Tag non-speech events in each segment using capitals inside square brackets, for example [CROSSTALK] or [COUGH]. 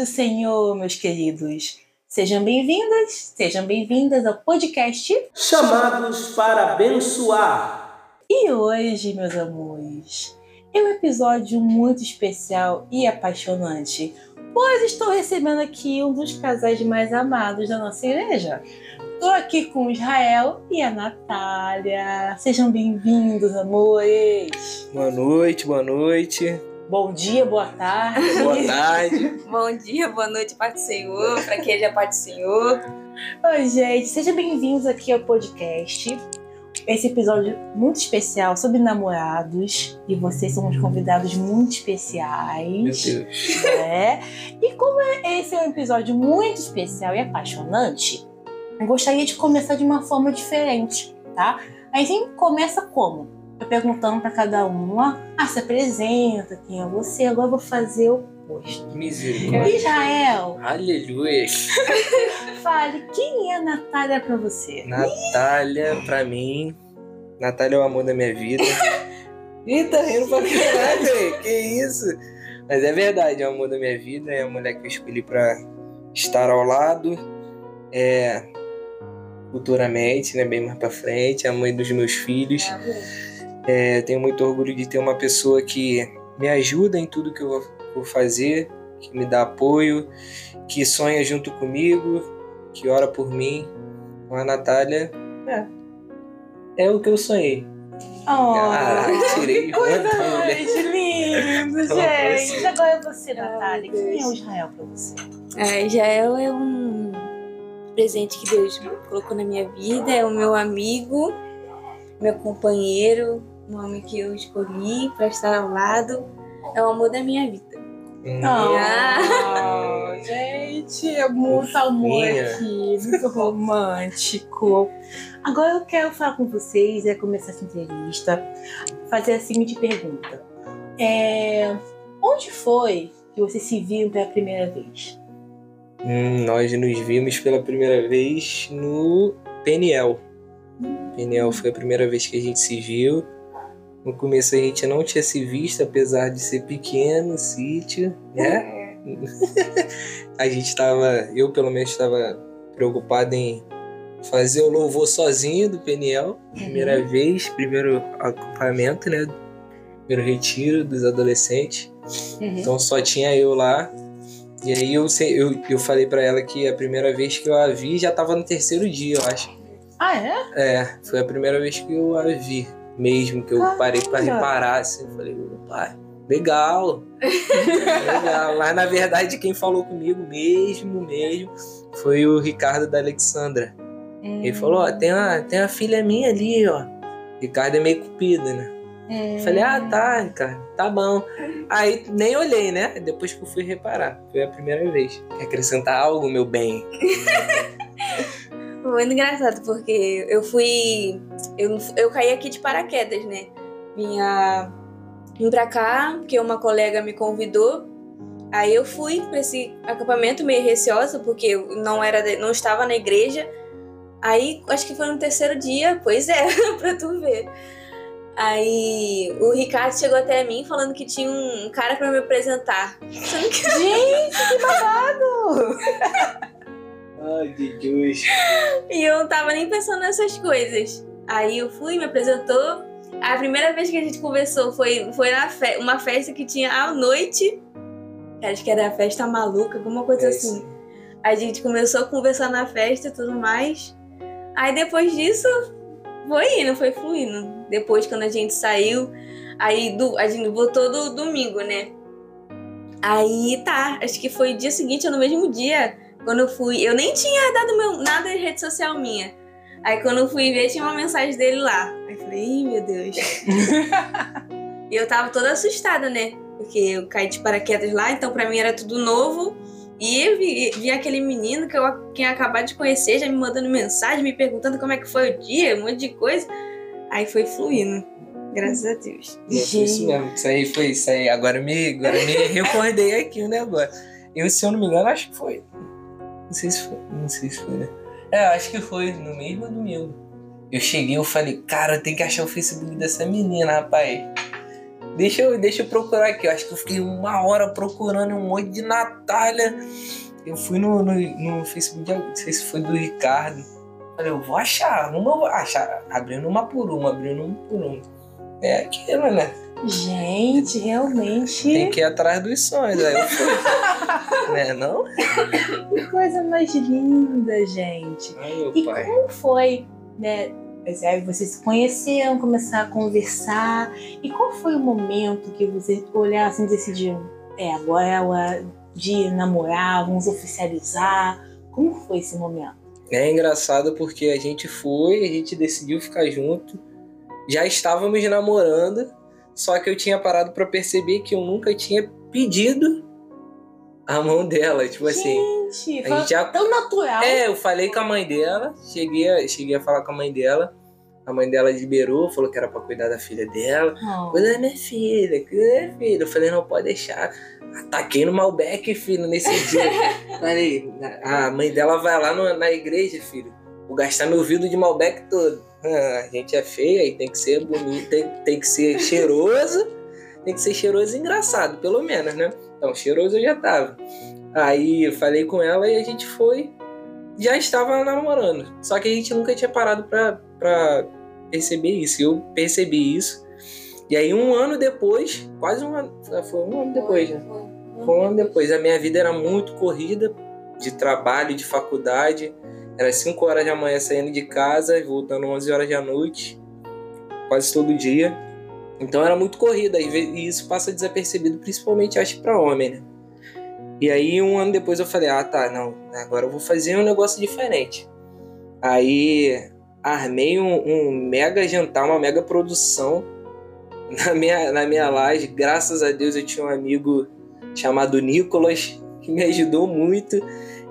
do Senhor, meus queridos. Sejam bem-vindas, sejam bem-vindas ao podcast Chamados para abençoar. E hoje, meus amores, é um episódio muito especial e apaixonante, pois estou recebendo aqui um dos casais mais amados da nossa igreja. Estou aqui com o Israel e a Natália. Sejam bem-vindos, amores. Boa noite, boa noite. Bom dia, boa tarde. Boa tarde. [LAUGHS] Bom dia, boa noite, Pai do Senhor, para quem é Pai do Senhor. Oi, gente, sejam bem-vindos aqui ao podcast. Esse episódio muito especial sobre namorados e vocês são uns convidados muito especiais. Meu Deus. né? E como é- esse é um episódio muito especial e apaixonante, eu gostaria de começar de uma forma diferente, tá? A gente começa como? Eu perguntando pra cada uma, ah, se apresenta, quem é você? Agora eu vou fazer o oposto. Misericórdia. Israel, Aleluia. [LAUGHS] fale, quem é a Natália pra você? Natália, pra mim. Natália é o amor da minha vida. [LAUGHS] Ih, tá rindo pra caralho, velho. [LAUGHS] Que isso? Mas é verdade, é o amor da minha vida. É a mulher que eu escolhi pra estar ao lado. É. Futuramente, né? Bem mais pra frente. É a mãe dos meus filhos. É, eu tenho muito orgulho de ter uma pessoa que me ajuda em tudo que eu vou- fazer, que me dá apoio, que sonha junto comigo, que ora por mim. Com a Natália, é, é o que eu sonhei. Oh, Ah, tirei coisa mais linda, [LAUGHS] Então, gente. assim. Agora é você, Natália. Quem é o Israel pra você? É, Jael é um presente que Deus colocou na minha vida, é o meu amigo, meu companheiro, um homem que eu escolhi para estar ao lado, é o amor da minha vida. Hum, Oh, [LAUGHS] gente, é muito amor aqui, muito romântico. Agora eu quero falar com vocês, é começar essa entrevista, fazer a seguinte pergunta. É, onde foi que vocês se viram pela primeira vez? hum, nós nos vimos pela primeira vez no Peniel. Peniel foi a primeira vez que a gente se viu. No começo a gente não tinha se visto, apesar de ser pequeno, sítio, né? [LAUGHS] a gente estava, eu pelo menos estava preocupado em fazer o louvor sozinho do Peniel, primeira vez, primeiro acampamento, né? Primeiro retiro dos adolescentes. Uhum. Então só tinha eu lá. E aí eu, eu, eu falei pra ela que a primeira vez que eu a vi já tava no terceiro dia, eu acho. Ah, é? É, foi a primeira vez que eu a vi mesmo, que eu Caramba! parei pra reparar, assim, falei, pai, legal, [LAUGHS] legal. Mas na verdade quem falou comigo mesmo, mesmo, foi o Ricardo da Alexandra. Ele falou, ó, tem uma, tem uma filha minha ali, ó. Ricardo é meio cupido, né? Hum. Falei, ah, tá, Ricardo, tá bom. Aí nem olhei, né? Depois que eu fui reparar. Foi a primeira vez. Quer acrescentar algo, meu bem? [LAUGHS] Foi muito engraçado, porque eu fui. Eu, eu caí aqui de paraquedas, né? Vinha. Vim pra cá, porque uma colega me convidou. Aí eu fui pra esse acampamento meio receosa, porque eu não, era, não estava na igreja. Aí acho que foi no terceiro dia, pois é, [LAUGHS] pra tu ver. Aí o Ricardo chegou até mim falando que tinha um cara pra me apresentar. Gente, que babado! [LAUGHS] Ai, Jesus. [LAUGHS] E eu não tava nem pensando nessas coisas. Aí eu fui, me apresentou. A primeira vez que a gente conversou foi, foi na fe uma festa que tinha à noite. Acho que era a festa maluca, alguma coisa É assim. A gente começou a conversar na festa e tudo mais. Aí depois disso, foi indo, foi fluindo. Depois, quando a gente saiu, aí do, a gente voltou do domingo, né? Aí tá, acho que foi dia seguinte ou no mesmo dia, quando eu fui. Eu nem tinha dado meu, nada de rede social minha. Aí quando eu fui ver, tinha uma mensagem dele lá. Aí eu falei, ih, meu Deus. [LAUGHS] e eu tava toda assustada, né? Porque eu caí de paraquedas lá, então pra mim era tudo novo. E eu vi, vi aquele menino que eu tinha acabado de conhecer, já me mandando mensagem, me perguntando como é que foi o dia, um monte de coisa. Aí foi fluindo. Graças a Deus. Foi isso mesmo. Isso aí foi isso aí. Agora eu me, agora me [LAUGHS] recordei aqui o negócio. Eu, se eu não me engano, acho que foi. Não sei se foi. Não sei se foi? É, acho que foi no mesmo domingo. Eu cheguei eu falei, cara, eu tenho que achar o Facebook dessa menina, rapaz. Deixa eu, deixa eu procurar aqui. Eu acho que eu fiquei uma hora procurando um monte de Natália. Eu fui no, no, no Facebook, não sei se foi do Ricardo. Falei, eu vou achar, uma vou achar. Abrindo uma por uma, abrindo uma por uma. É aquilo, né? Gente, realmente. Tem que ir atrás dos sonhos. Aí eu fui. [LAUGHS] né, não? Que coisa mais linda, gente. Ai, E pai. como foi, né? Vocês se conheceram, começaram a conversar. E qual foi o momento que vocês olharam assim e decidiram? É, agora é hora de namorar, vamos oficializar. Como foi esse momento? É engraçado porque a gente foi, a gente decidiu ficar junto. Já estávamos namorando, só que eu tinha parado pra perceber que eu nunca tinha pedido a mão dela. Tipo assim, gente, a foi gente já tão natural. É, eu falei com a mãe dela, cheguei a, cheguei a falar com a mãe dela. A mãe dela liberou, falou que era pra cuidar da filha dela. Oh, Cuida da minha filha, cuida da minha filha. Eu falei, não pode deixar. Ataquei no Malbec, filho, nesse [LAUGHS] dia. falei, a mãe dela vai lá no- na igreja, filho. Vou gastar meu vidro de Malbec todo. Ah, a gente é feio, aí tem que ser bonito, tem, tem que ser cheiroso. Tem que ser cheiroso e engraçado, pelo menos, né? Então, cheiroso eu já tava. Aí eu falei com ela e a gente foi. Já estava namorando. Só que a gente nunca tinha parado pra, pra perceber isso. Eu percebi isso. E aí, um ano depois, quase um ano. Foi um ano depois, né? Foi um ano depois. A minha vida era muito corrida de trabalho, de faculdade. Era 5 horas da manhã saindo de casa e voltando 11 horas da noite, quase todo dia. Então era muito corrida e isso passa desapercebido, principalmente acho pra homem, né? E aí um ano depois eu falei, ah tá, não, agora eu vou fazer um negócio diferente. Aí armei um, um mega jantar, uma mega produção [LAUGHS] na minha, na minha laje. Graças a Deus eu tinha um amigo chamado Nicolas que me ajudou muito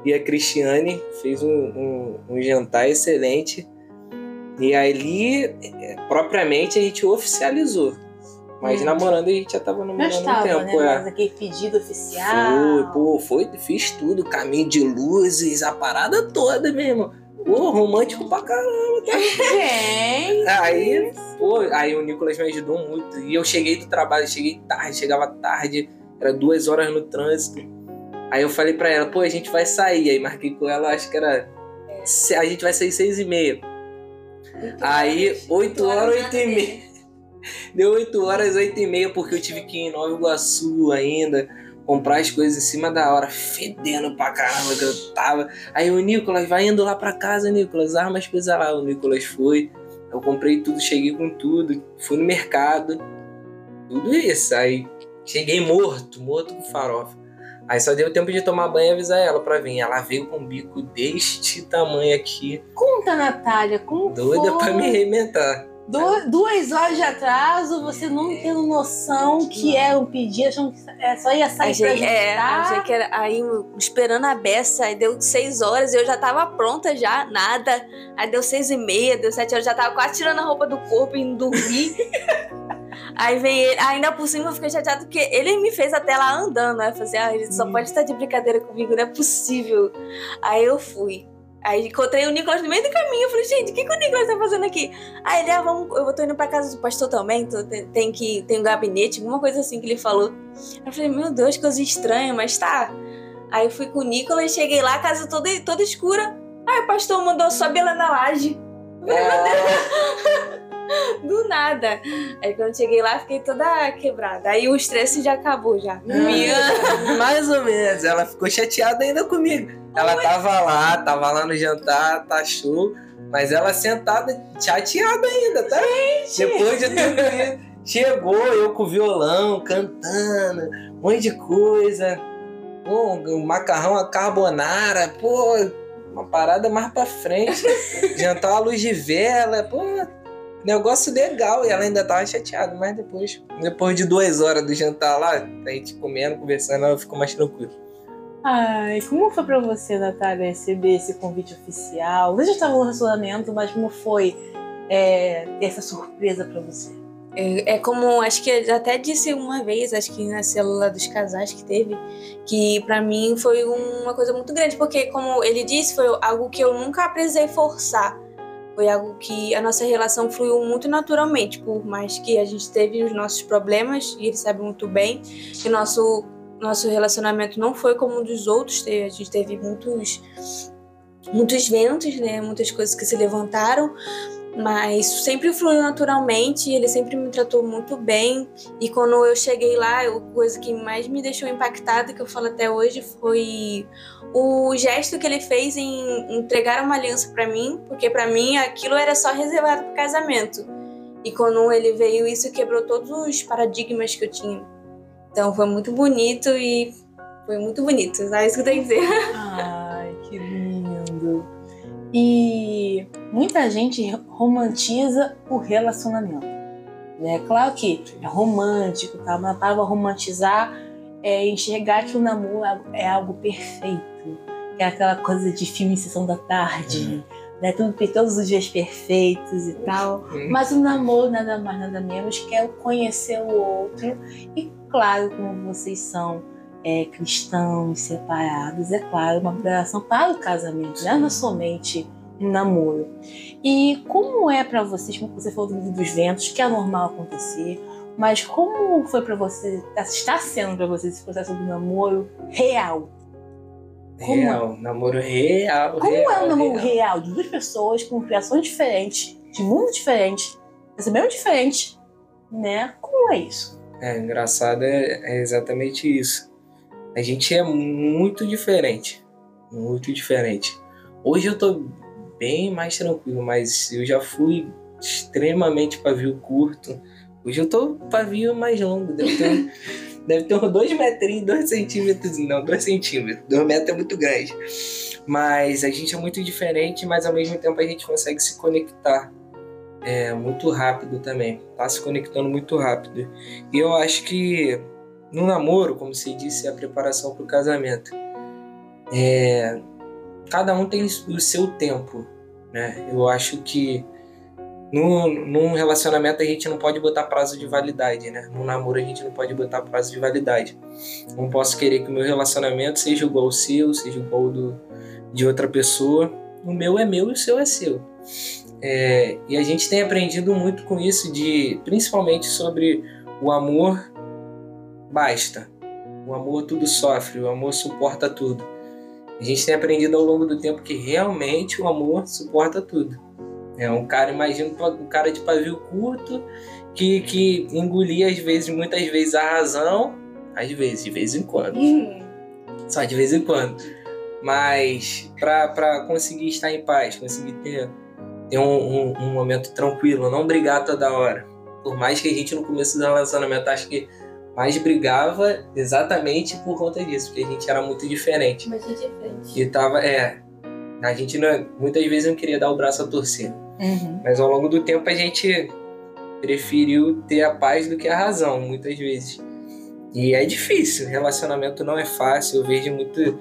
e a Cristiane fez um, um, um jantar excelente. E ali, eh, propriamente, a gente oficializou. Mas Hum. namorando a gente já tava namorando há um estava, tempo. né? é. Mas aquele pedido oficial. Foi, pô, foi, fiz tudo, caminho de luzes, a parada toda mesmo. Pô, romântico pra caramba. tá? Gente. Aí, pô, aí o Nicolas me ajudou muito. E eu cheguei do trabalho, cheguei tarde, chegava tarde, era duas horas no trânsito. Aí eu falei pra ela, pô, a gente vai sair. Aí marquei com ela, acho que era. A gente vai sair seis e meia. Aí, oito horas, oito e meia. [LAUGHS] Deu 8 horas, 8 e meia, porque eu tive que ir em Nova Iguaçu ainda, comprar as coisas em cima da hora, fedendo pra caramba que eu tava. Aí o Nicolas, vai indo lá pra casa, Nicolas, arma as coisas lá. O Nicolas foi, eu comprei tudo, cheguei com tudo, fui no mercado, tudo isso. Aí cheguei morto, morto com farofa. Aí só deu tempo de tomar banho e avisar ela pra vir. Ela veio com um bico deste tamanho aqui, Conta, Natália, como doida foi? pra me arrebentar. Du- duas horas de atraso, você não tendo noção que era um pedido, achando que é, só ia sair Achei, pra é, jantar. achei que era aí esperando a beça, aí deu seis horas, eu já tava pronta já, nada. Aí deu seis e meia, deu sete horas, já tava quase tirando a roupa do corpo e indo dormir. [LAUGHS] aí vem ele, ainda por cima eu fiquei chateada porque ele me fez até lá andando. Aí eu falei, ah, ele só pode estar de brincadeira comigo, não é possível. Aí eu fui. Aí encontrei o Nicolas no meio do caminho. Eu falei, gente, o que, que o Nicolas tá fazendo aqui? Aí ele, ah, vamos, eu tô indo pra casa do pastor também, tô- tem, tem que tem um gabinete, alguma coisa assim que ele falou. Eu falei, meu Deus, coisa estranha, mas tá. Aí eu fui com o Nicolas, cheguei lá, a casa toda, toda escura. Aí o pastor mandou sobe lá na laje. [LAUGHS] [LAUGHS] Do nada. Aí quando cheguei lá, fiquei toda quebrada. Aí o estresse já acabou, já. Minha... [LAUGHS] Mais ou menos. Ela ficou chateada ainda comigo. Ela tava lá, tava lá no jantar, tá show. Mas ela sentada, chateada ainda, tá? Depois de tudo isso. Chegou eu com o violão, cantando, um monte de coisa. Pô, um macarrão a carbonara, pô, uma parada mais pra frente. [LAUGHS] Jantar à luz de vela, pô, negócio legal. E ela ainda tava chateada, mas depois, depois de duas horas do jantar lá, a gente comendo, conversando, ela ficou mais tranquila. Ai, como foi pra você, Natália, receber esse convite oficial? Você já estava no relacionamento, mas como foi é, essa surpresa pra você? É, é como, acho que eu até disse uma vez, acho que na célula dos casais que teve, que pra mim foi uma coisa muito grande, porque como ele disse, foi algo que eu nunca precisei forçar. Foi algo que a nossa relação fluiu muito naturalmente, por mais que a gente teve os nossos problemas, e ele sabe muito bem, que nosso, nosso relacionamento não foi como um dos outros, a gente teve muitos, muitos ventos, né? muitas coisas que se levantaram, mas sempre fluiu naturalmente, ele sempre me tratou muito bem. E quando eu cheguei lá, a coisa que mais me deixou impactada, que eu falo até hoje, foi o gesto que ele fez em entregar uma aliança para mim, porque para mim aquilo era só reservado para casamento. E quando ele veio, isso quebrou todos os paradigmas que eu tinha. Então foi muito bonito e foi muito bonito, é isso que eu tenho que dizer. Lindo. E muita gente romantiza o relacionamento. Né? Claro que é romântico, tá? mas a palavra romantizar é enxergar que o namoro é algo perfeito, que é aquela coisa de filme em sessão da tarde, uhum. né? Tudo, todos os dias perfeitos e tal. Uhum. Mas o namoro nada mais, nada menos que é o conhecer o outro. E claro, como vocês são é, cristãos separados, é claro, uma preparação para o casamento, né? não é somente um namoro. E como é para vocês, como você falou dos ventos, que é normal acontecer, mas como foi para você, está sendo para você esse processo do namoro real? Como real, é? namoro real. Como real, é o namoro real. real de duas pessoas com criações diferentes, de mundo diferente, recebendo diferente, né? Como é isso? É engraçado, é, é exatamente isso. A gente é muito diferente, muito diferente. Hoje eu tô bem mais tranquilo, mas eu já fui extremamente pavio curto. Hoje eu tô pavio mais longo, deve ter, [LAUGHS] deve ter uns 2 metrinhos, 2 centímetros, não, 2 centímetros, 2 metros é muito grande. Mas a gente é muito diferente, mas ao mesmo tempo a gente consegue se conectar é, muito rápido também. Tá se conectando muito rápido. E eu acho que no namoro, como você disse, é a preparação para o casamento. É, cada um tem o seu tempo, né? Eu acho que no, num relacionamento a gente não pode botar prazo de validade, né? No namoro a gente não pode botar prazo de validade. Não posso querer que o meu relacionamento seja igual ao seu, seja igual ao do, de outra pessoa. O meu é meu e o seu é seu. É, e a gente tem aprendido muito com isso, de principalmente sobre o amor basta. O amor tudo sofre, o amor suporta tudo. A gente tem aprendido ao longo do tempo que realmente o amor suporta tudo. É um cara, imagina um cara de pavio curto que, que engolia às vezes, muitas vezes a razão, às vezes, de vez em quando. Uhum. Só de vez em quando. Mas para conseguir estar em paz, conseguir ter, ter um, um, um momento tranquilo, não brigar toda hora. Por mais que a gente no começo do relacionamento acho que mais brigava exatamente por conta disso, porque a gente era muito diferente. Muito diferente. E tava, é, a gente não, muitas vezes não queria dar o braço a torcer. Uhum. Mas ao longo do tempo a gente preferiu ter a paz do que a razão, muitas vezes. E é difícil, relacionamento não é fácil. Eu vejo muito,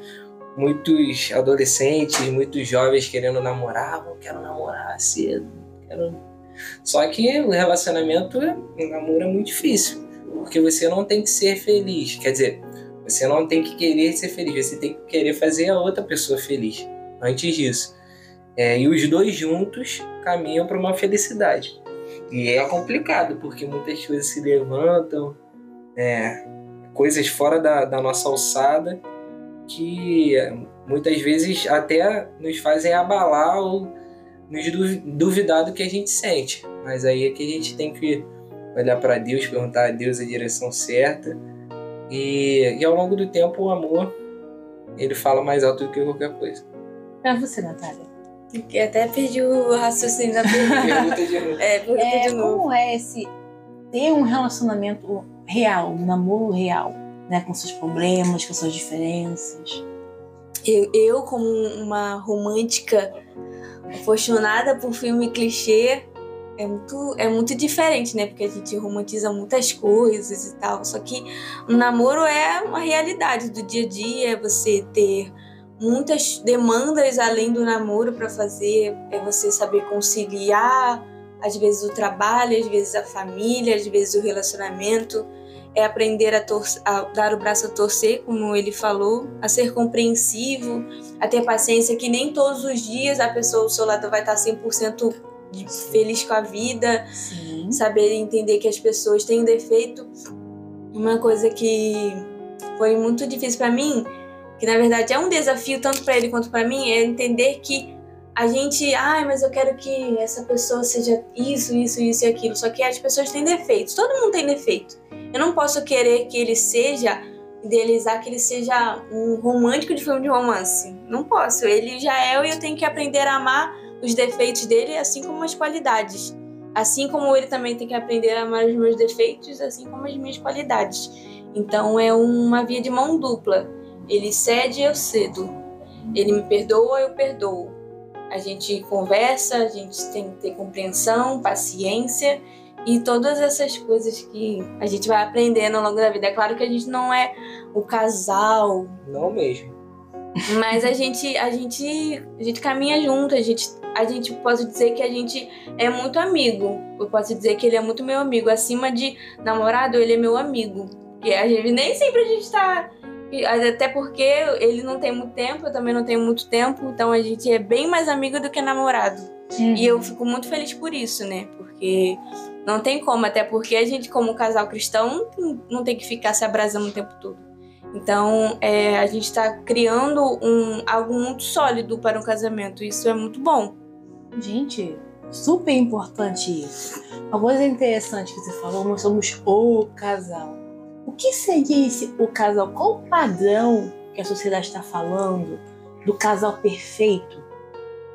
muitos adolescentes, muitos jovens querendo namorar, eu quero namorar cedo, quero... Só que o relacionamento, o namoro é muito difícil porque você não tem que ser feliz. Quer dizer, você não tem que querer ser feliz, você tem que querer fazer a outra pessoa feliz antes disso. É, e os dois juntos caminham para uma felicidade. E é complicado, porque muitas coisas se levantam, é, coisas fora da, da nossa alçada, que muitas vezes até nos fazem abalar ou nos duvidar do que a gente sente. Mas aí é que a gente tem que olhar para Deus, perguntar a Deus a direção certa. E, e ao longo do tempo, o amor ele fala mais alto do que qualquer coisa. Pra você, Natália. Que até perdi o raciocínio da [LAUGHS] pergunta. de novo. É, pergunta é, de novo. Como é esse ter um relacionamento real, um namoro real, né? Com seus problemas, com suas diferenças. Eu, eu como uma romântica apaixonada por filme clichê, é muito, é muito diferente, né? Porque a gente romantiza muitas coisas e tal. Só que o namoro é uma realidade do dia a dia, é você ter muitas demandas além do namoro para fazer, é você saber conciliar, às vezes o trabalho, às vezes a família, às vezes o relacionamento, é aprender a, a, dar o braço a torcer, como ele falou, a ser compreensivo, a ter paciência que nem todos os dias a pessoa ao seu lado vai estar 100% de feliz com a vida, Sim. saber entender que as pessoas têm defeito. Uma coisa que foi muito difícil pra mim, que na verdade é um desafio tanto pra ele quanto pra mim, é entender que a gente, ai, mas eu quero que essa pessoa seja isso, isso, isso e aquilo. Só que as pessoas têm defeitos, todo mundo tem defeito. Eu não posso querer que ele seja, idealizar que ele seja um romântico de filme de romance. Não posso. Ele já é e eu tenho que aprender a amar os defeitos dele, assim como as qualidades. Assim como ele também tem que aprender a amar os meus defeitos, assim como as minhas qualidades. Então é uma via de mão dupla. Ele cede, eu cedo. Ele me perdoa, eu perdoo. A gente conversa, a gente tem que ter compreensão, paciência e todas essas coisas que a gente vai aprendendo ao longo da vida. É claro que a gente não é o casal, Não mesmo. mas a gente, a gente, a gente caminha junto, a gente, a gente posso dizer que a gente é muito amigo. Eu posso dizer que ele é muito meu amigo. Acima de namorado, ele é meu amigo. Porque a gente nem sempre a gente tá. Até porque ele não tem muito tempo, eu também não tenho muito tempo, então a gente é bem mais amigo do que namorado. E eu fico muito feliz por isso, né? Porque não tem como, até porque a gente, como casal cristão, não tem que ficar se abrasando o tempo todo. Então, é, a gente está criando um, algo muito sólido para um casamento. Isso é muito bom. Gente, super importante isso. Uma coisa interessante que você falou, nós somos o casal. O que seria esse o casal? Qual o padrão que a sociedade está falando do casal perfeito?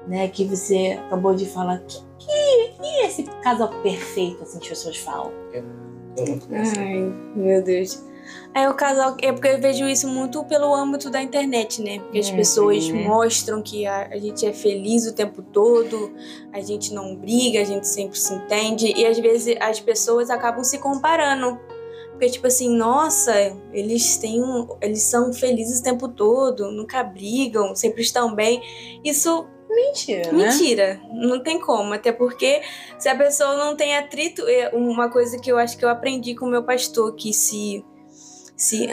Né, que você acabou de falar. Que, que, que é esse casal perfeito, assim, que as pessoas falam? Eu não conheço. Ai, meu Deus. É o casal. É porque eu vejo isso muito pelo âmbito da internet, né? Porque as Uhum. pessoas mostram que a, a gente é feliz o tempo todo, a gente não briga, a gente sempre se entende. E às vezes as pessoas acabam se comparando. Porque, tipo assim, nossa, eles têm eles são felizes o tempo todo, nunca brigam, sempre estão bem. Isso Mentira, né? Mentira, não tem como. Até porque se a pessoa não tem atrito, é uma coisa que eu acho que eu aprendi com o meu pastor, que se. Se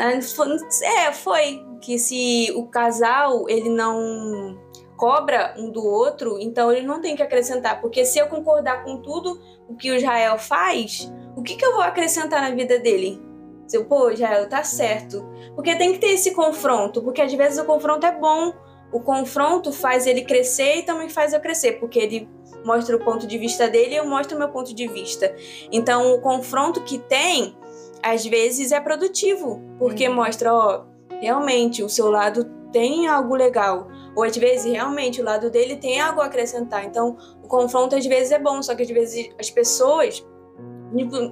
é, foi. Que se o casal ele não cobra um do outro, então ele não tem que acrescentar. Porque se eu concordar com tudo o que o Israel faz, o que, que eu vou acrescentar na vida dele? Se eu, pô, Israel, tá certo. Porque tem que ter esse confronto, porque às vezes o confronto é bom o confronto faz ele crescer e também faz eu crescer, porque ele mostra o ponto de vista dele e eu mostro o meu ponto de vista. Então, o confronto que tem, às vezes, é produtivo, porque Uhum. mostra, ó, realmente o seu lado tem algo legal. Ou às vezes, realmente, o lado dele tem algo a acrescentar. Então, o confronto às vezes é bom, só que às vezes as pessoas.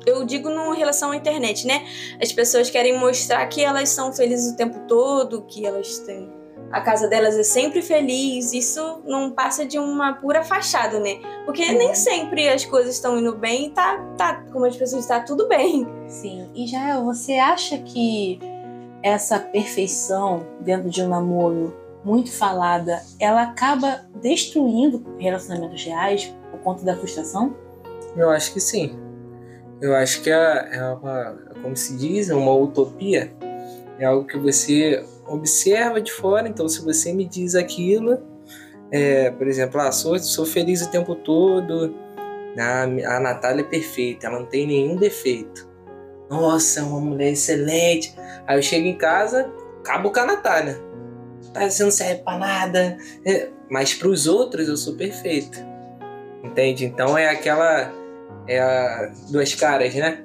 Eu digo em relação à internet, né? As pessoas querem mostrar que elas são felizes o tempo todo, que elas têm a casa delas é sempre feliz, isso não passa de uma pura fachada, né? Porque Uhum. nem sempre as coisas estão indo bem e tá, tá, como as pessoas tá tudo bem. Sim. E Jael, você acha que essa perfeição dentro de um namoro muito falada, ela acaba destruindo relacionamentos reais por conta da frustração? Eu acho que sim. Eu acho que é, é uma, como se diz, é uma utopia. É algo que você observa de fora. Então, se você me diz aquilo, é, por exemplo, ah, sou, sou feliz o tempo todo, a, a Natália é perfeita, ela não tem nenhum defeito. Nossa, é uma mulher excelente. Aí eu chego em casa, acabo com a Natália. Tá, você não serve pra nada. É, mas pros outros eu sou perfeito. Entende? Então é aquela. É a duas caras, né?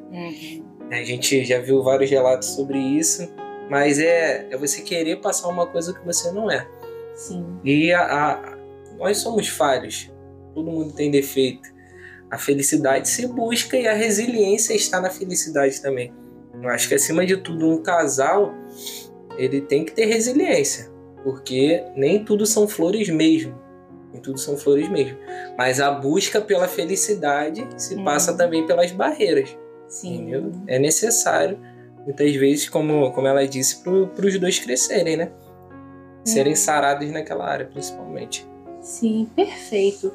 A gente já viu vários relatos sobre isso. Mas é, é você querer passar uma coisa que você não é. Sim. E a, a- nós somos falhos. Todo mundo tem defeito. A felicidade se busca e a resiliência está na felicidade também. Eu acho que acima de tudo um casal ele tem que ter resiliência, porque nem tudo são flores mesmo. Nem tudo são flores mesmo. Mas a busca pela felicidade se Hum. passa também pelas barreiras. Sim. Entendeu? É necessário, muitas vezes, como, como ela disse, para os dois crescerem, né? Serem sarados naquela área, principalmente. Sim, perfeito.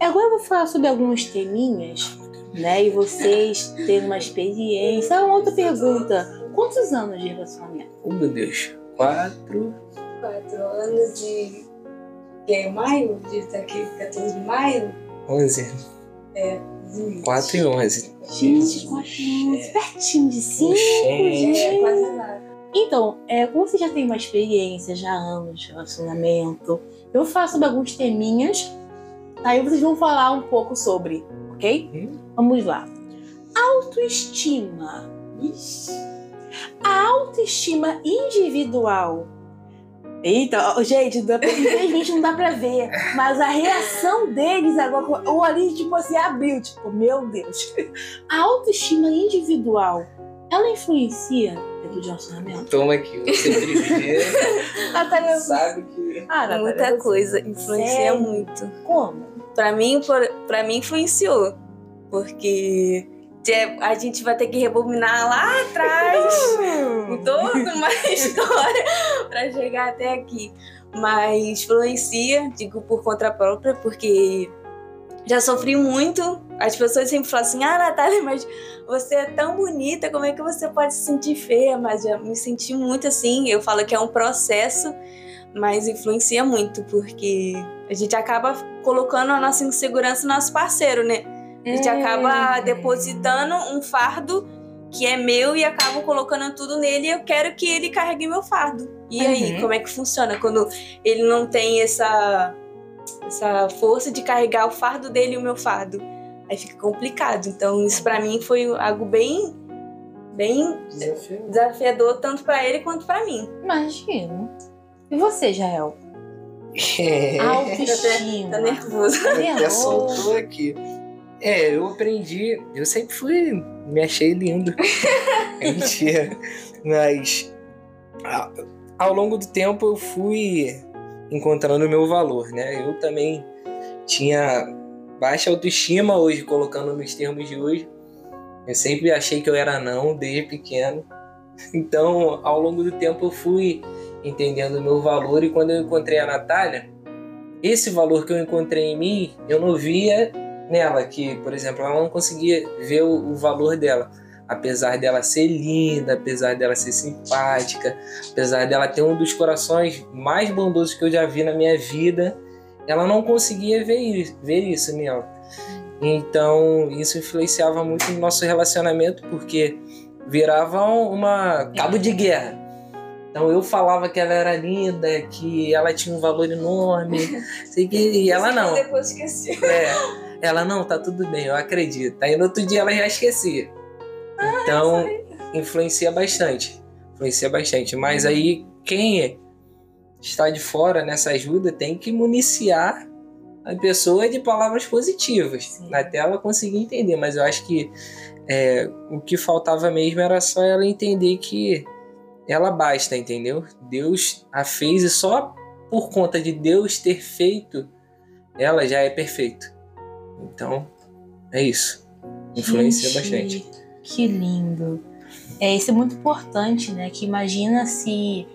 Agora eu vou falar sobre alguns teminhas, né? E vocês tendo uma experiência. Ah, uma outra pergunta. Quantos anos de relacionamento? Oh, meu Deus. Quatro. Quatro anos de. Que é maio? De tá aqui, 14 de maio? Onze. É. 4 e 11. Gente, 4 anos, pertinho de 5, Gente. É quase nada. Então, é, como você já tem uma experiência, já anos de relacionamento, eu faço sobre alguns teminhas, aí vocês vão falar um pouco sobre, ok? Uhum. Vamos lá. Autoestima. Ixi. A autoestima individual. Eita, ó, gente, pra- infelizmente não dá pra ver, mas a reação deles agora, o olhinho, tipo assim, abriu, tipo, meu Deus. A autoestima individual, ela influencia dentro de um relacionamento? Toma aqui, você primeiro [LAUGHS] Natália, sabe que. ah, Natália, Muita coisa. Influencia Sério? muito. Como? Pra mim, por, pra mim influenciou. Porque a gente vai ter que rebobinar lá atrás. toda uma [LAUGHS] história pra chegar até aqui. Mas influencia, digo por conta própria, porque já sofri muito. As pessoas sempre falam assim: Ah, Natália, mas você é tão bonita, como é que você pode se sentir feia? Mas já me senti muito assim. Eu falo que é um processo, mas influencia muito, porque a gente acaba colocando a nossa insegurança no nosso parceiro, né? A gente acaba depositando um fardo que é meu e acabo colocando tudo nele e eu quero que ele carregue meu fardo. E aí, Uhum. como é que funciona quando ele não tem essa, essa força de carregar o fardo dele e o meu fardo? Aí fica complicado. Então, isso pra mim foi algo bem, bem desafiador, tanto pra ele quanto pra mim. Imagino. E você, Jael? É, Autoestima. [LAUGHS] Tá nervoso. Tá até nervoso. soltou aqui. É, eu aprendi. Eu sempre fui. Me achei lindo. [LAUGHS] é mentira. Mas. Ao longo do tempo eu fui encontrando o meu valor, né? Eu também tinha baixa autoestima hoje, colocando nos termos de hoje. Eu sempre achei que eu era não desde pequeno. Então, ao longo do tempo eu fui entendendo o meu valor e quando eu encontrei a Natália, esse valor que eu encontrei em mim, eu não via nela, que, por exemplo, ela não conseguia ver o, o valor dela. Apesar dela ser linda, apesar dela ser simpática, apesar dela ter um dos corações mais bondosos que eu já vi na minha vida, ela não conseguia ver isso, ver isso nela. Então, isso influenciava muito no nosso relacionamento, porque virava uma cabo de guerra. Então eu falava que ela era linda, que ela tinha um valor enorme, [LAUGHS] sei que, e ela não. Depois esqueci. É, ela não, tá tudo bem, eu acredito. Aí no outro dia ela já esquecia. Então, influencia bastante. Influencia bastante. Mas aí, quem está de fora nessa ajuda tem que municiar a pessoa de palavras positivas. Sim. Até ela conseguir entender. Mas eu acho que é, o que faltava mesmo era só ela entender que ela basta, entendeu? Deus a fez e só por conta de Deus ter feito, ela já é perfeito. Então, é isso. Influencia Gente, bastante. Que lindo. É, isso é muito importante, né? Que imagina se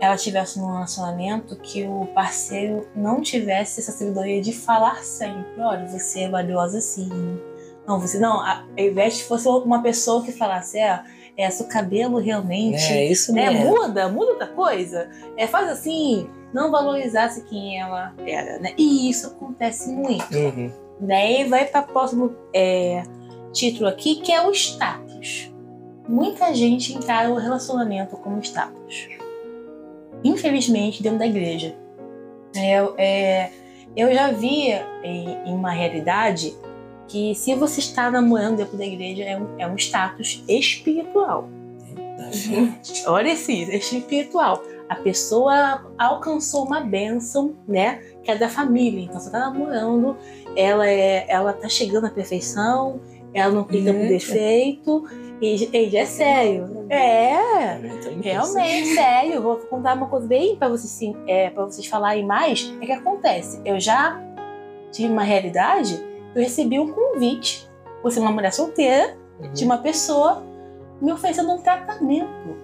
ela tivesse num relacionamento que o parceiro não tivesse essa sabedoria de falar sempre, olha, você é valiosa assim. Não, você não, a- ao invés de fosse uma pessoa que falasse, é, é seu cabelo realmente É isso né, mesmo. muda, muda outra coisa. É, faz assim, não valorizasse quem ela era, né? E isso acontece muito. Uhum. Daí vai para o próximo é, título aqui, que é o status. Muita gente encara o relacionamento como status. Infelizmente, dentro da igreja. É, é, eu já vi em, em uma realidade que se você está namorando dentro da igreja é um, é um status espiritual. Olha esse, é espiritual. A pessoa alcançou uma bênção, né? Que é da família. Então você tá namorando, ela é, ela tá chegando à perfeição, ela não fica com defeito. E, e é sério. É, Então, realmente sério. Vou contar uma coisa bem para vocês, sim, é, para vocês falarem mais. É que acontece. Eu já tive uma realidade. Eu recebi um convite por ser uma mulher solteira Uhum. de uma pessoa me oferecendo um tratamento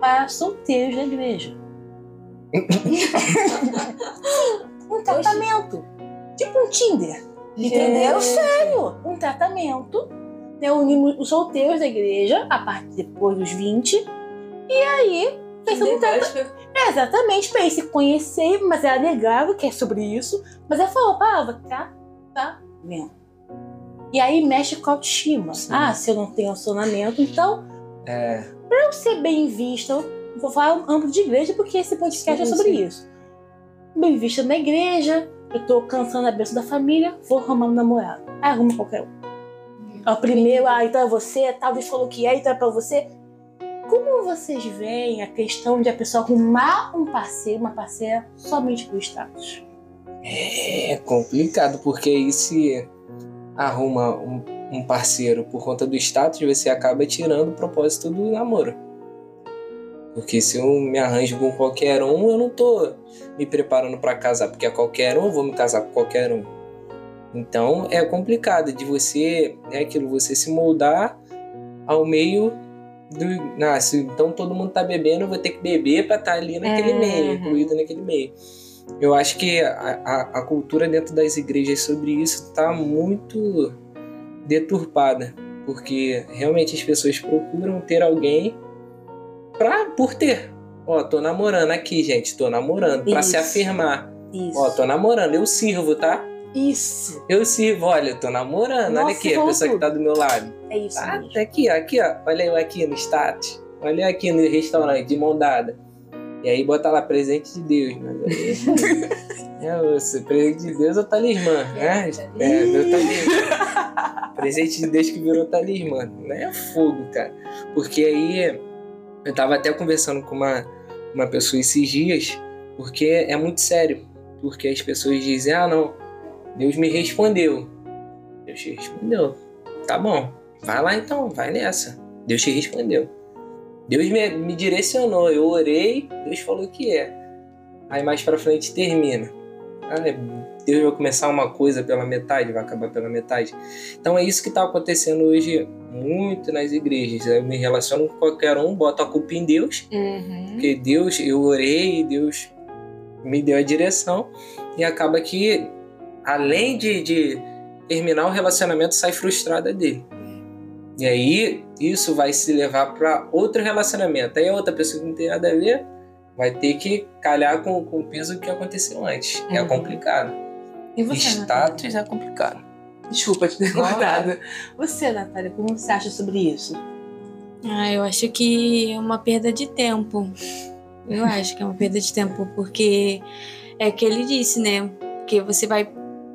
para solteiros da igreja. [LAUGHS] um tratamento. Tipo um Tinder. Entendeu? Sério. Um tratamento. Né, unimos os solteiros da igreja, a partir depois dos 20. E aí, pensando um tratamento. É, exatamente, pra se conhecer, mas ela negava que é sobre isso. Mas ela falou, palavra, tá, tá vendo. E aí mexe com a autoestima. Sim. Ah, se eu não tenho relacionamento, então, É, pra eu ser bem vista, vou falar âmbito de igreja, porque esse podcast é Sim, sobre sim. isso. Bem vista na igreja, eu tô cansando a bênção da família, vou arrumar um namorado. Aí arruma qualquer um. É o primeiro, ah, então é você, tal, Deus falou que é, então é pra você. Como vocês veem a questão de a pessoa arrumar um parceiro, uma parceira, somente por status? é complicado, porque aí se arruma um, um parceiro por conta do status, você acaba tirando o propósito do namoro. Porque se eu me arranjo com qualquer um, eu não tô me preparando pra casar, porque a qualquer um eu vou me casar com qualquer um. Então é complicado de você, é aquilo, você se moldar ao meio do. Ah, se então todo mundo tá bebendo, eu vou ter que beber pra estar ali naquele Uhum. meio, incluído naquele meio. Eu acho que a, a, a cultura dentro das igrejas sobre isso tá muito deturpada, porque realmente as pessoas procuram ter alguém pra, por ter. Ó, tô namorando aqui, gente, tô namorando, pra se afirmar. Isso. Ó, tô namorando, eu sirvo, tá? Isso. Eu sirvo, olha, eu tô namorando, olha Nossa, aqui, a pessoa que tudo. tá do meu lado. É isso Ah, mesmo. aqui, ó, aqui, ó. Olha eu aqui no status. Olha eu aqui no restaurante, de mão dada. E aí bota lá, presente de Deus. Mas [LAUGHS] aí... é você, presente de Deus é o talismã, né? É, meu talismã. presente de Deus que virou talismã. Não é fogo, cara. Porque aí, eu tava até conversando com uma, uma pessoa esses dias, porque é muito sério. Porque as pessoas dizem, ah, não, Deus me respondeu. Deus te respondeu. Tá bom, vai lá então, vai nessa. Deus te respondeu. Deus me, me direcionou, eu orei, Deus falou que é. Aí mais pra frente termina. Ah, Deus vai começar uma coisa pela metade, vai acabar pela metade. Então é isso que tá acontecendo hoje muito nas igrejas. Eu me relaciono com qualquer um, boto a culpa em Deus, Uhum. porque Deus, eu orei, Deus me deu a direção e acaba que, além de, de terminar o relacionamento, sai frustrada dele. E aí, isso vai se levar para outro relacionamento. Aí a outra pessoa que não tem nada a ver vai ter que calhar com, com o peso que aconteceu antes. É Uhum. complicado. E você, Natália? Status é complicado. Desculpa te ter cortado. Você, Natália, como você acha sobre isso? Ah, eu acho que é uma perda de tempo. Eu [LAUGHS] acho que é uma perda de tempo, porque é que ele disse, né? Porque você vai.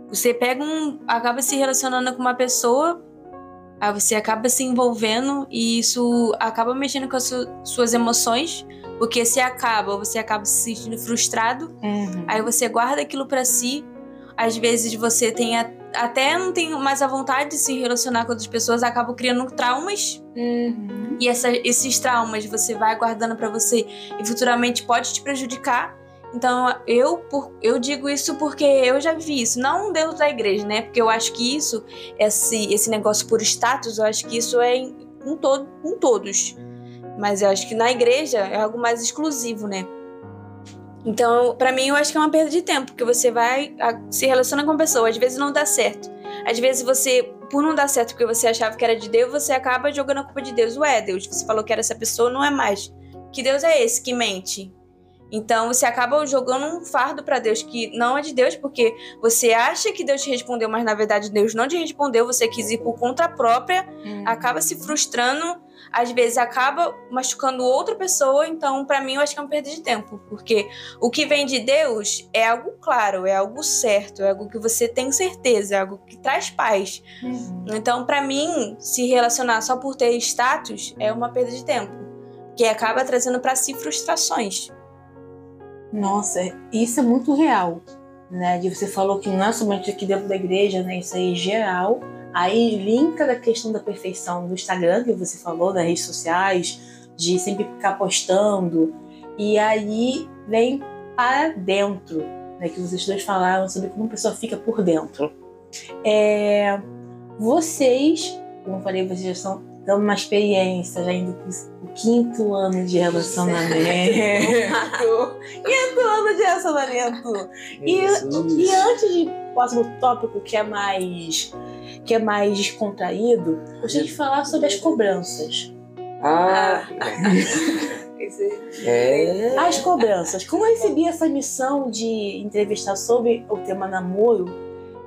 Você pega um. acaba se relacionando com uma pessoa, aí você acaba se envolvendo e isso acaba mexendo com as su- suas emoções, porque se acaba, você acaba se sentindo frustrado, aí você guarda aquilo pra si. Às vezes você tem até não tem mais a vontade de se relacionar com outras pessoas, acaba criando traumas Uhum. e essa- esses traumas você vai guardando pra você e futuramente pode te prejudicar. Então eu, por- eu digo isso porque eu já vivi isso, não dentro da igreja, né? Porque eu acho que isso, esse, esse negócio por status, eu acho que isso é em, em todo, em todos. Mas eu acho que na igreja é algo mais exclusivo, né? Então, pra mim, eu acho que é uma perda de tempo, porque você vai a- se relaciona com uma pessoa, às vezes não dá certo. Às vezes você, por não dar certo porque você achava que era de Deus, você acaba jogando a culpa de Deus. Ué, Deus, você falou que era essa pessoa, não é mais. Que Deus é esse que mente? Então você acaba jogando um fardo pra Deus que não é de Deus, porque você acha que Deus te respondeu, mas na verdade Deus não te respondeu, você quis ir por conta própria, acaba se frustrando, às vezes acaba machucando outra pessoa, então pra mim eu acho que é uma perda de tempo, porque o que vem de Deus é algo claro, é algo certo, é algo que você tem certeza, é algo que traz paz. Uhum. Então, pra mim, se relacionar só por ter status é uma perda de tempo, que acaba trazendo pra si frustrações. Nossa, isso é muito real, né? De você falou que não é somente aqui dentro da igreja, né? Isso aí é geral. Aí linka da questão da perfeição do Instagram, que você falou, das redes sociais, de sempre ficar postando. E aí vem para dentro, né? Que vocês dois falaram sobre como a pessoa fica por dentro. É, vocês, como eu falei, vocês já são dando uma experiência, já indo pro o quinto ano de relacionamento. [LAUGHS] quinto ano de relacionamento. E, e antes de próximo tópico, que é mais que é mais descontraído, gostaria de falar sobre as cobranças. Ah, [LAUGHS] é. As cobranças. Como eu recebi essa missão de entrevistar sobre o tema namoro,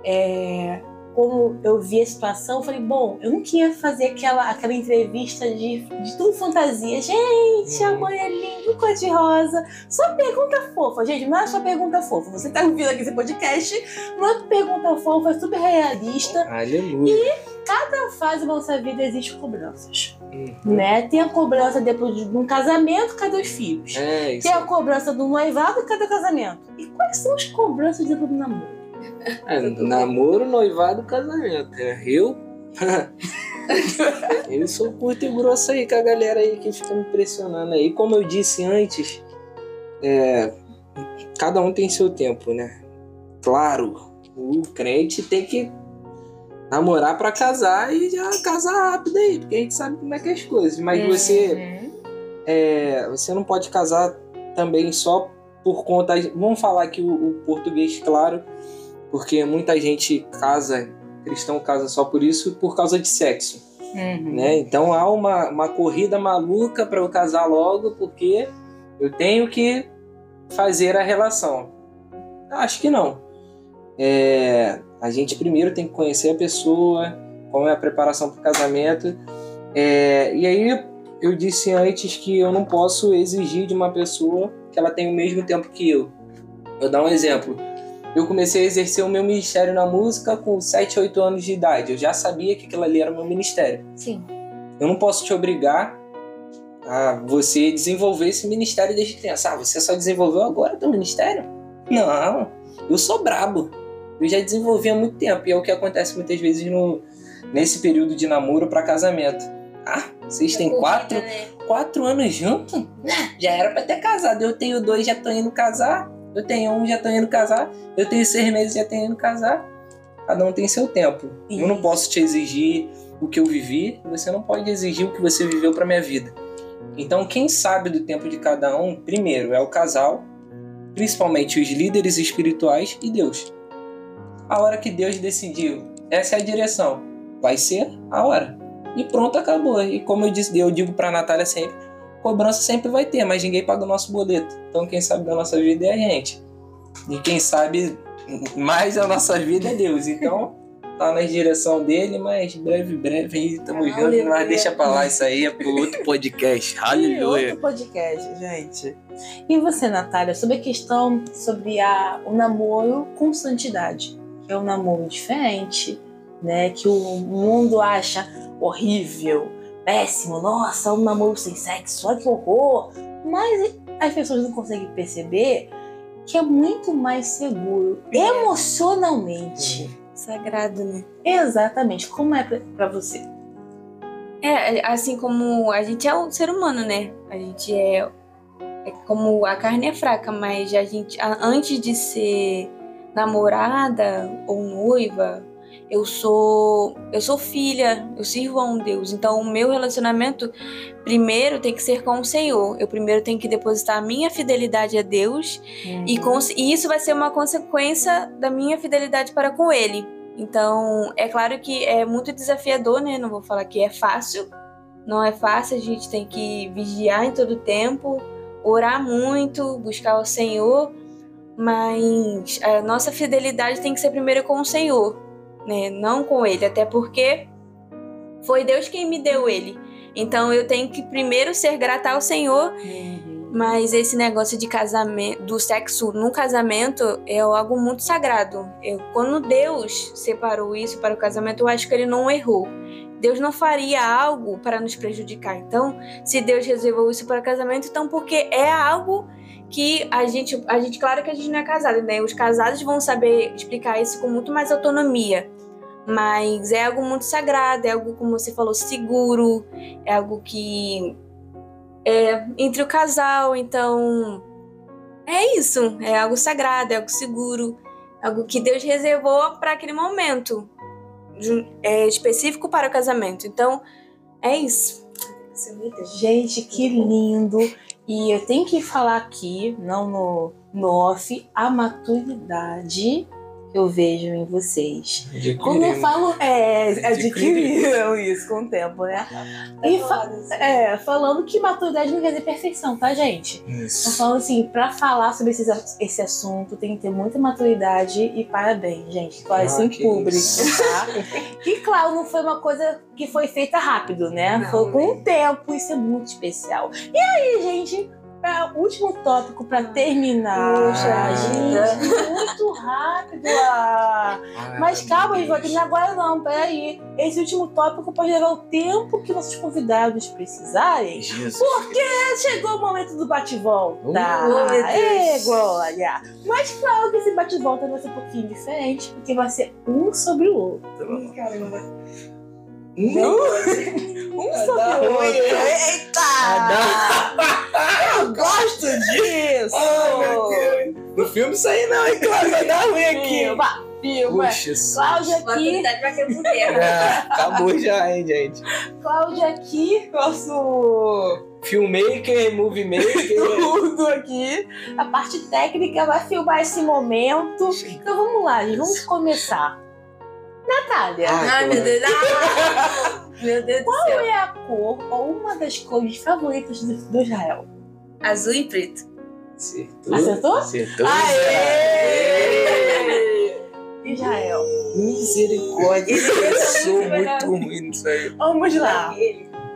é, como eu vi a situação, eu falei, bom, eu não queria fazer aquela, aquela entrevista de, de tudo fantasia. Gente, a Uhum. mãe é linda, cor de rosa. Só pergunta fofa, gente, não é só pergunta fofa. Você tá ouvindo aqui esse podcast, não é pergunta fofa, é super realista. Aleluia. Cada fase da nossa vida existe cobranças, Uhum. né? Tem a cobrança depois de um casamento, cadê os filhos? É, isso. Tem a cobrança do noivado, cadê o casamento? E quais são as cobranças dentro do namoro? [LAUGHS] É, namoro, noivado, casamento. né? Eu. [LAUGHS] eu sou curto e grosso aí com a galera aí que fica me pressionando aí. Como eu disse antes, é, cada um tem seu tempo, né? Claro, o crente tem que namorar pra casar e já casar rápido aí, porque a gente sabe como é que é as coisas. Mas você Uhum. é, você não pode casar também só por conta. Vamos falar aqui o, o português claro, porque muita gente casa, cristão casa só por isso, por causa de sexo, Uhum. né? Então há uma, uma corrida maluca para eu casar logo, porque eu tenho que fazer a relação. Acho que não. É, a gente primeiro tem que conhecer a pessoa, como é a preparação para o casamento. É, e aí eu disse antes que eu não posso exigir de uma pessoa que ela tenha o mesmo tempo que eu. Vou dar um exemplo. Eu comecei a exercer o meu ministério na música com 7, 8 anos de idade. Eu já sabia que aquilo ali era o meu ministério. Sim. Eu não posso te obrigar a você desenvolver esse ministério desde criança. Ah, você só desenvolveu agora teu ministério? Não, eu sou brabo. Eu já desenvolvi há muito tempo. E é o que acontece muitas vezes no, nesse período de namoro para casamento. Ah, vocês têm quatro, né? quatro anos junto? Né, Já era pra ter casado. Eu tenho dois, já tô indo casar. Eu tenho um, já tô indo casar. Eu tenho seis meses, já tô indo casar. Cada um tem seu tempo. Eu não Isso. posso te exigir o que eu vivi. Você não pode exigir o que você viveu pra minha vida. Então, quem sabe do tempo de cada um, primeiro é o casal, principalmente os líderes espirituais e Deus. A hora que Deus decidiu, essa é a direção. Vai ser a hora. E pronto, acabou. E como eu disse, eu digo pra Natália sempre, cobrança sempre vai ter, mas ninguém paga o nosso boleto. Então quem sabe da nossa vida é a gente. E quem sabe mais da nossa vida é Deus. Então [LAUGHS] tá na direção dele, mas breve, breve aí, tamo junto. Mas deixa pra lá isso aí, é pro outro podcast. [LAUGHS] E Aleluia. outro podcast, gente. E você, Natália, sobre a questão sobre a, o namoro com santidade? Que é um namoro diferente, né? Que o mundo acha horrível, péssimo, nossa, um namoro sem sexo, olha que horror. Mas as pessoas não conseguem perceber que é muito mais seguro emocionalmente. Sagrado, né? Exatamente. Como é pra, pra você? É, assim como a gente é um ser humano, né? A gente é, é como a carne é fraca, mas a gente antes de ser namorada ou noiva, eu sou eu sou filha, eu sirvo a um Deus. Então o meu relacionamento primeiro tem que ser com o Senhor. Eu primeiro tenho que depositar a minha fidelidade a Deus e, cons- e isso vai ser uma consequência da minha fidelidade para com ele. Então, é claro que é muito desafiador, né? Não vou falar que é fácil. Não é fácil, a gente tem que vigiar em todo tempo, orar muito, buscar o Senhor, mas a nossa fidelidade tem que ser primeiro com o Senhor, né? Não com ele, até porque foi Deus quem me deu ele. Então eu tenho que primeiro ser grata ao Senhor Uhum. mas esse negócio de casamento, do sexo no casamento é algo muito sagrado. Eu, quando Deus separou isso para o casamento, eu acho que ele não errou. Deus não faria algo para nos prejudicar. Então, se Deus reservou isso para o casamento, então porque é algo que a gente, a gente, claro que a gente não é casado, né? Os casados vão saber explicar isso com muito mais autonomia. Mas é algo muito sagrado, é algo, como você falou, seguro, é algo que é entre o casal, então é isso, é algo sagrado, é algo seguro, algo que Deus reservou para aquele momento, é específico para o casamento. Então é isso. Gente, que lindo! E eu tenho que falar aqui, não no, no off, a maturidade eu vejo em vocês. Adquirimos. Quando eu falo. É, Adquiriram. adquiriram [LAUGHS] isso com o tempo, né? E fa- é, falando que maturidade não quer dizer perfeição, tá, gente? Isso. falando assim, pra falar sobre esse, esse assunto tem que ter muita maturidade e parabéns, gente. Isso Ah, em que público, isso. tá? [LAUGHS] E claro, não foi uma coisa que foi feita rápido, né? Não, foi com né? o tempo, isso é muito especial. E aí, gente, pra, último tópico pra terminar. Poxa gente, muito rápido. Ah. Ah, Mas calma, terminar agora não, peraí. Esse último tópico pode levar o tempo que nossos convidados precisarem. Jesus. Chegou o momento do bate-volta. Deus. Ê, Glória! Mas claro que esse bate-volta vai ser um pouquinho diferente, porque vai ser um sobre o outro. Caramba. Não? [LAUGHS] Um Vai sobre o outro. hein? Eita! Eu gosto disso! Ai, meu Deus. No filme isso aí não, hein, Cláudia? Vai dar ruim aqui. Filma, filma. Puxa. Cláudia aqui. É, acabou já, hein, gente. Cláudia aqui, nosso Filmmaker, movie maker. [LAUGHS] tudo aqui. A parte técnica vai filmar esse momento. Então vamos lá, gente, vamos começar. Natália, Ai, Ai, meu Deus. Ah, [LAUGHS] meu Deus do qual céu. é a cor ou uma das cores favoritas do, do Israel? Azul e preto. Acertou. Acertou? Acertou. Aê! Israel. Misericórdia. Eu sou muito muito ruim nisso aí. Vamos lá.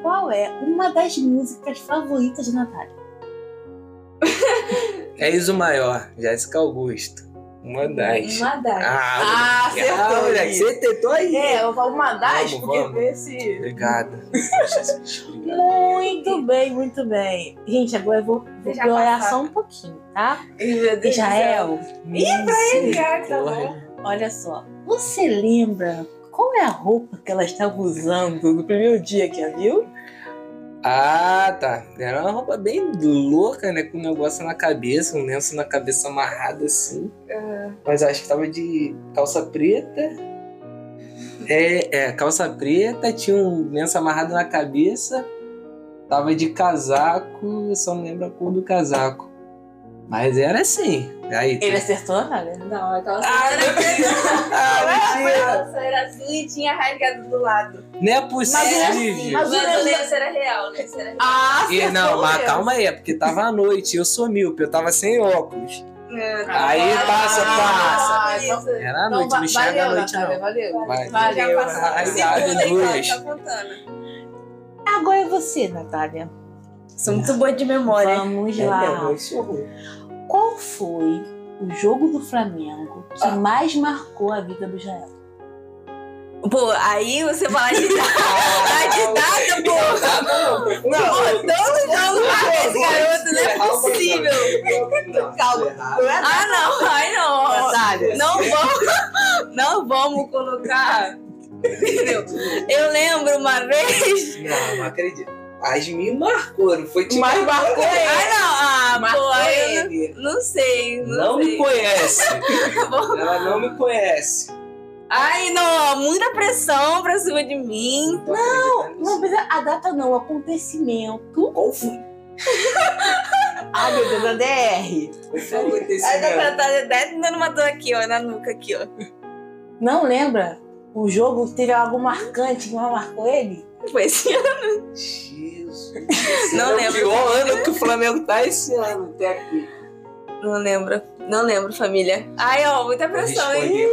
Qual é uma das músicas favoritas de Natália? És o maior, Jéssica Augusto. Uma das. Uma das. Ah, Ah, moleque. Ah, moleque, você tentou aí. É, eu vou uma das, Vamos, porque vamos. esse. Obrigado. [LAUGHS] Muito bem, muito bem. Gente, agora eu vou, vou piorar passar. só um pouquinho, tá? Israel, Ih, pra ele, cara, tá Misericórdia. olha só. Você lembra qual é a roupa que ela estava usando no primeiro dia que a viu? Ah, tá. Era uma roupa bem louca, né? Com um negócio na cabeça, um lenço na cabeça amarrado assim. Mas acho que tava de calça preta. É, é, calça preta, tinha um lenço amarrado na cabeça. Tava de casaco, eu só não lembro a cor do casaco. Mas era assim. Aí, Ele acertou, Natália? Não, [LAUGHS] a calça Ah, era. Ah, A mentira! calça era azul e tinha rasgado do lado. Não é Mas possível. Mas Mas, o o lenço- lenço era real, né? Isso era real. Ah, E, não, mas calma aí, é porque tava à noite, eu sou míope, eu tava sem óculos. Aí Ah, passa, ah, passa. então- Era à Então, noite, va- não enxerga valeu, à noite Natália, não. valeu. Vai. Valeu. Já passou. Ai, Segunda ai, aí, duas. tá. Agora é você, Natália. Sou muito boa de memória. Vamos É, lá. Não, é. Qual foi o jogo do Flamengo que mais marcou a vida do Israel? Pô, aí você fala de data, pô. Não, Pô, todo jogo marca esse garoto, não é possível. Calma. Ah, não, ai não. Não vamos, não vamos colocar. Entendeu? Eu lembro uma vez. Não, não acredito. Mas me marcou, não foi tipo. Mas marcou [LAUGHS] ele. Ai, não, ah, Marcou pô, ele. não, não sei. Não, Não me sei. conhece. [LAUGHS] Ela não me conhece. Ai, não, muita pressão pra cima de mim. Não, Não, mas a data não, o acontecimento. Qual [LAUGHS] foi? Ai, meu Deus, a DR. Qual foi o Aí acontecimento? tá, tá, tá dando uma dor aqui, ó, na nuca aqui, ó. Não lembra? O jogo teve algo marcante que não marcou ele? Foi esse ano. Jesus. Não É o lembro. pior ano que o Flamengo tá esse ano, até aqui. Não lembro. Não lembro, família. Ai, ó, muita pressão, hein?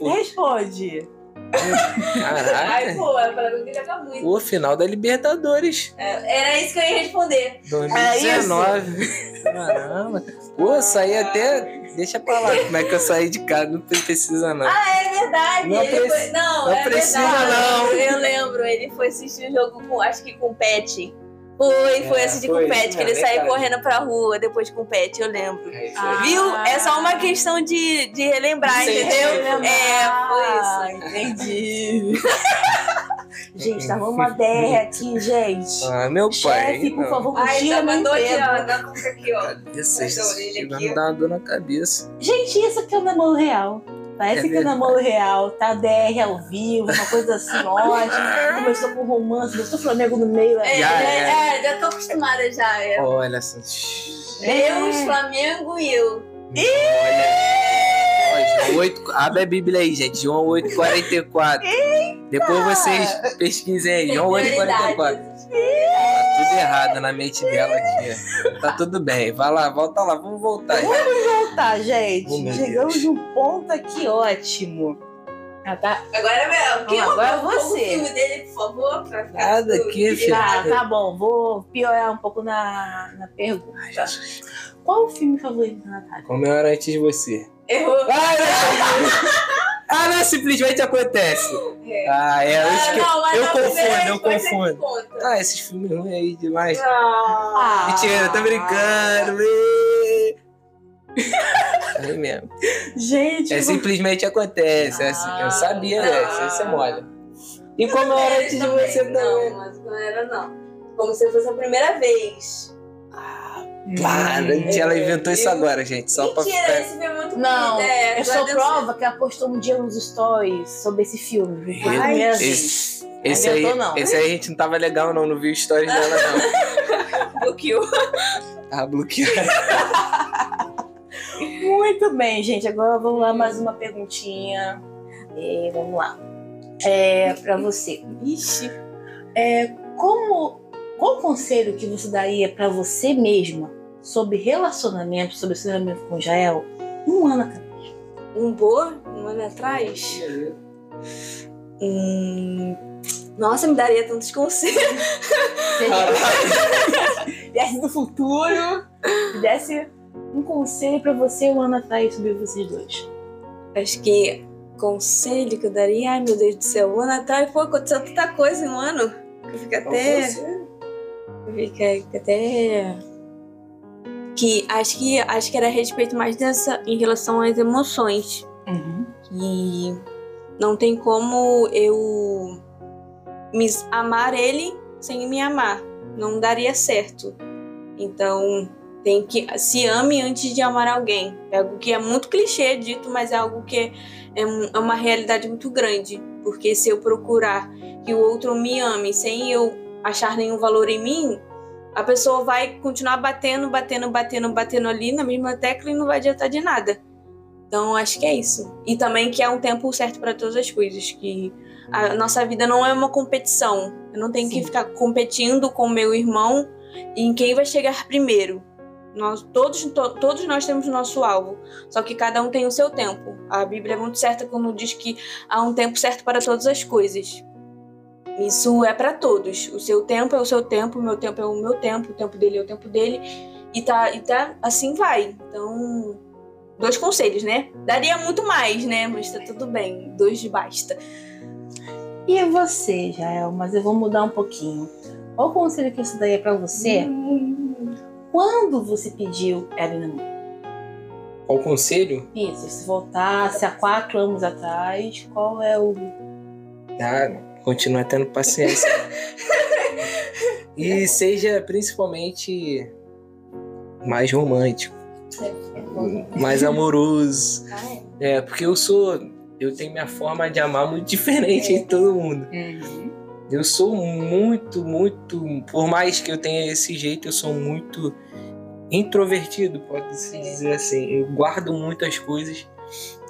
responder Responde. Ai, Caraca. pô, eu falei que joga muito. O final da Libertadores. Era isso que eu ia responder. 2019. Caramba. Pô, eu saí até. Deixa pra lá como é que eu saí de casa. Não precisa, não. Ah, é verdade. Não preci- foi... Não, não é precisa, verdade. não. Eu lembro, ele foi assistir o jogo com, acho que com o Pet. Foi, foi É, assistir foi, com o Pet, que ele é saiu verdade. correndo pra rua depois com o Pet, eu lembro. É, Ah. Viu? É só uma questão de, de relembrar, Sim, entendeu? sim. É, foi Ah, isso. entendi. [LAUGHS] gente, tava uma DR aqui, gente. Ah, meu pai. Chefe, por não. favor, tá meu mandou aqui, ó, na nuca aqui, ó. Cabeça, Essa aqui, a ó. dar uma dor na cabeça. Gente, isso aqui é o namoro real. Parece É que é namoro real, tá DR ao vivo, uma coisa assim [LAUGHS] ótima. Começou com romance, começou o Flamengo no meio. É, Já, é, é, já tô acostumada já. É. Olha só. Deus, Flamengo e eu. Olha. João 8, abre a Bíblia aí, gente. João 8, 44. Depois vocês pesquisem aí. João 8, 44. Tá tudo errado na mente dela aqui. Tá tudo bem. Vai lá, volta lá, vamos voltar. Tá, gente. Oh, Chegamos Deus. num ponto aqui ótimo. Ah, tá. Agora é meu. Vamos, agora Põe o você. filme dele, por favor. Pra ficar Nada tudo aqui, filho. Tá, virado. tá bom. Vou piorar um pouco na, na pergunta. Ai, Jesus. Qual o filme favorito da Natália? Como eu era antes de você. Errou. Ah, [LAUGHS] não! Ah, não, simplesmente acontece. É. Ah, é. Eu, Ah, esque... não, eu confundo, eu é confundo. Ah, esses filmes ruins aí demais. Ah. Mentira, tô brincando. É [LAUGHS] mesmo. Gente, É simplesmente acontece. é assim, Ah, eu sabia, não. dessa. Isso é mole. E como era antes de Também, você Não, mas não era não. Como se fosse a primeira vez. Para, Hum. ela inventou isso agora, gente. Só pra Mentira, ficar. esse filme é muito Não, bonito. É, eu sou prova que ela postou um dia nos stories sobre esse filme. Ai, Esse, esse aí, inventou, não. esse aí a gente não tava legal, não. Não viu stories [LAUGHS] dela, não. Bloqueou. [LAUGHS] Tava bloqueado. Muito bem, gente. Agora vamos lá, mais uma perguntinha. É, vamos lá. É, pra você. Ixi. É, como, qual conselho que você daria pra você mesma sobre relacionamento, sobre seu relacionamento com Jael um ano atrás? Um boa, um ano atrás. Hum, Nossa, me daria tantos conselhos. Se [LAUGHS] desse do futuro, se desse um conselho pra você um ano atrás sobre vocês dois. Acho que conselho que eu daria, ai meu Deus do céu, um ano atrás, pô, aconteceu tanta coisa em um ano. que Eu fico até. Fica até. Que acho que acho que era a respeito mais dessa em relação às emoções. Que não tem como eu me amar ele sem me amar. Não daria certo. Então tem que se ame antes de amar alguém. É algo que é muito clichê dito, mas é algo que é, é uma realidade muito grande. Porque se eu procurar que o outro me ame sem eu achar nenhum valor em mim, a pessoa vai continuar batendo, batendo, batendo, batendo ali na mesma tecla e não vai adiantar de nada. Então acho que é isso. E também que é um tempo certo para todas as coisas, que a nossa vida não é uma competição. Eu não tenho Sim. que ficar competindo com meu irmão em quem vai chegar primeiro. Nós todos, to- todos nós temos o nosso alvo, só que cada um tem o seu tempo. A Bíblia é muito certa quando diz que há um tempo certo para todas as coisas. Isso é para todos. O seu tempo é o seu tempo, o meu tempo é o meu tempo, o tempo dele é o tempo dele. E tá, e tá assim vai. Então, dois conselhos, né? Daria muito mais, né? Mas tá tudo bem. Dois basta. E você, Jael? Mas eu vou mudar um pouquinho. Qual o conselho que você daria pra você quando você pediu ela em namoro? Qual o conselho? Isso, se voltasse há quatro anos atrás, qual é o. Ah, continua tendo paciência. e [LAUGHS] seja principalmente mais romântico, mais amoroso. Ah, é. É, porque eu sou. Eu tenho minha forma de amar muito diferente de todo mundo. Eu sou muito, muito. Por mais que eu tenha esse jeito, eu sou muito introvertido, pode-se É. dizer assim. Eu guardo muitas coisas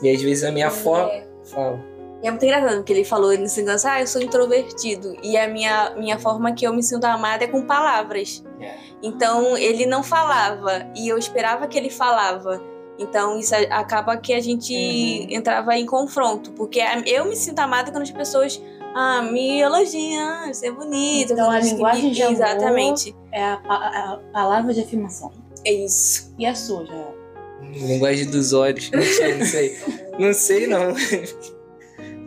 e às vezes a minha forma. É. Fala. E é muito engraçado porque ele falou nesse negócio, ah, eu sou introvertido. E a minha, minha forma que eu me sinto amada é com palavras. É. Então ele não falava e eu esperava que ele falava. Então isso acaba que a gente Uhum. entrava em confronto. Porque eu me sinto amada quando as pessoas ah, me elogiam, você é bonito. Então, a linguagem de amor- Exatamente. É a, pa- a palavra de afirmação. É isso. E a sua, Jael? Linguagem dos olhos. Não sei, não sei. Não sei, não. [LAUGHS]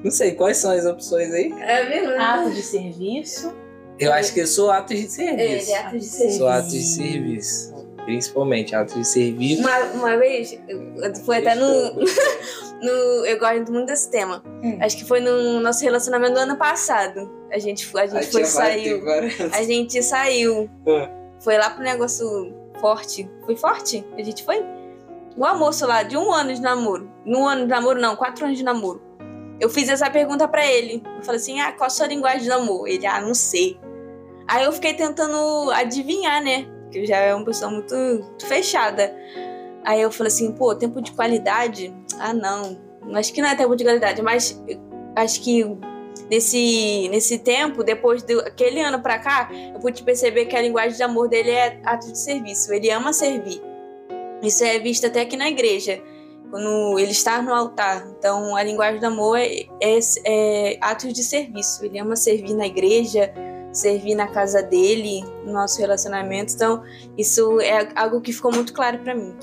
Não sei, quais são as opções aí? É verdade. Ato de serviço. Eu acho que eu sou atos de serviço. É, ato de serviço. Sou atos de serviço. Principalmente atos de serviço. Uma, uma vez, eu- foi até no, [LAUGHS] no. Eu gosto muito desse tema. Hum. Acho que foi no nosso relacionamento do ano passado. A gente, a gente foi, saiu. A gente saiu. Ah. Foi lá pro negócio forte. Foi forte? A gente foi? O almoço lá, de um ano de namoro. Um ano de namoro, não, quatro anos de namoro. Eu fiz essa pergunta pra ele. Eu falei assim: ah, qual a sua linguagem de amor? Ele, ah, não sei. Aí eu fiquei tentando adivinhar, né? Porque já é uma pessoa muito, muito fechada. Aí eu falei assim, pô, tempo de qualidade. Ah, não. Acho que não é tabu de realidade, mas acho que nesse, nesse tempo, depois daquele ano pra cá, eu pude perceber que a linguagem de amor dele é ato de serviço. Ele ama servir. Isso é visto até aqui na igreja, quando ele está no altar. Então, a linguagem do amor é, é, é atos de serviço. Ele ama servir na igreja, servir na casa dele, no nosso relacionamento. Então, isso é algo que ficou muito claro para mim.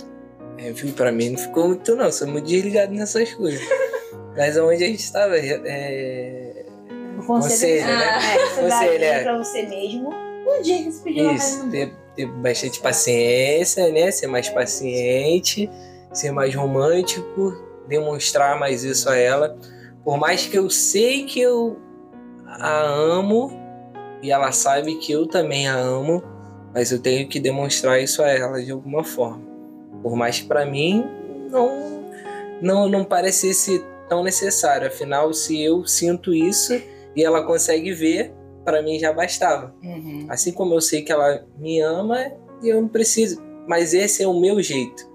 É? Pra mim não ficou muito, não. Sou muito desligado nessas coisas. Mas onde a gente estava. É... O conselho, Conselho, né? é, você dá Conselho, é. pra você mesmo. Um dia que você pediu Isso, ter, ter bastante paciência, né? Ser mais paciente, ser mais romântico, demonstrar mais isso a ela. Por mais que eu sei que eu a amo e ela sabe que eu também a amo, mas eu tenho que demonstrar isso a ela de alguma forma. Por mais que para mim não, não não parecesse tão necessário. Afinal, se eu sinto isso e ela consegue ver, para mim já bastava. Uhum. Assim como eu sei que ela me ama, eu não preciso. Mas esse é o meu jeito.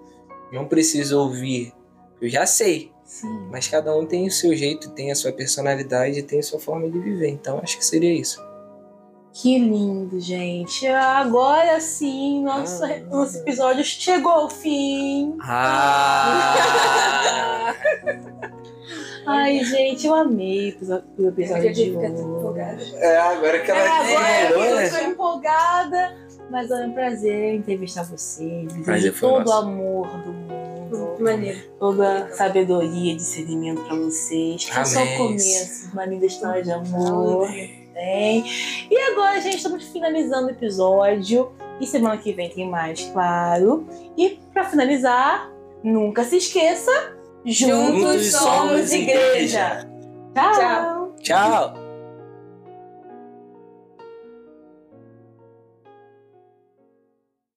Não preciso ouvir. Eu já sei. Sim. Mas cada um tem o seu jeito, tem a sua personalidade, tem a sua forma de viver. Então acho que seria isso. Que lindo, gente. Agora sim, nosso, Ah. nosso episódio chegou ao fim. Ah! Ai, gente, eu amei o episódio de hoje. é, agora que ela É, agora que eu né? estou empolgada, mas é um prazer entrevistar vocês. Prazer Desejo foi todo o amor do mundo, Maneiro. toda a sabedoria, discernimento pra vocês. Que é só o Amém. começo, uma linda história de amor. Tem. E agora, gente, estamos finalizando o episódio. E semana que vem tem mais, claro. E pra finalizar, nunca se esqueça: juntos, Juntos somos somos igreja. Tchau. Tchau. Tchau!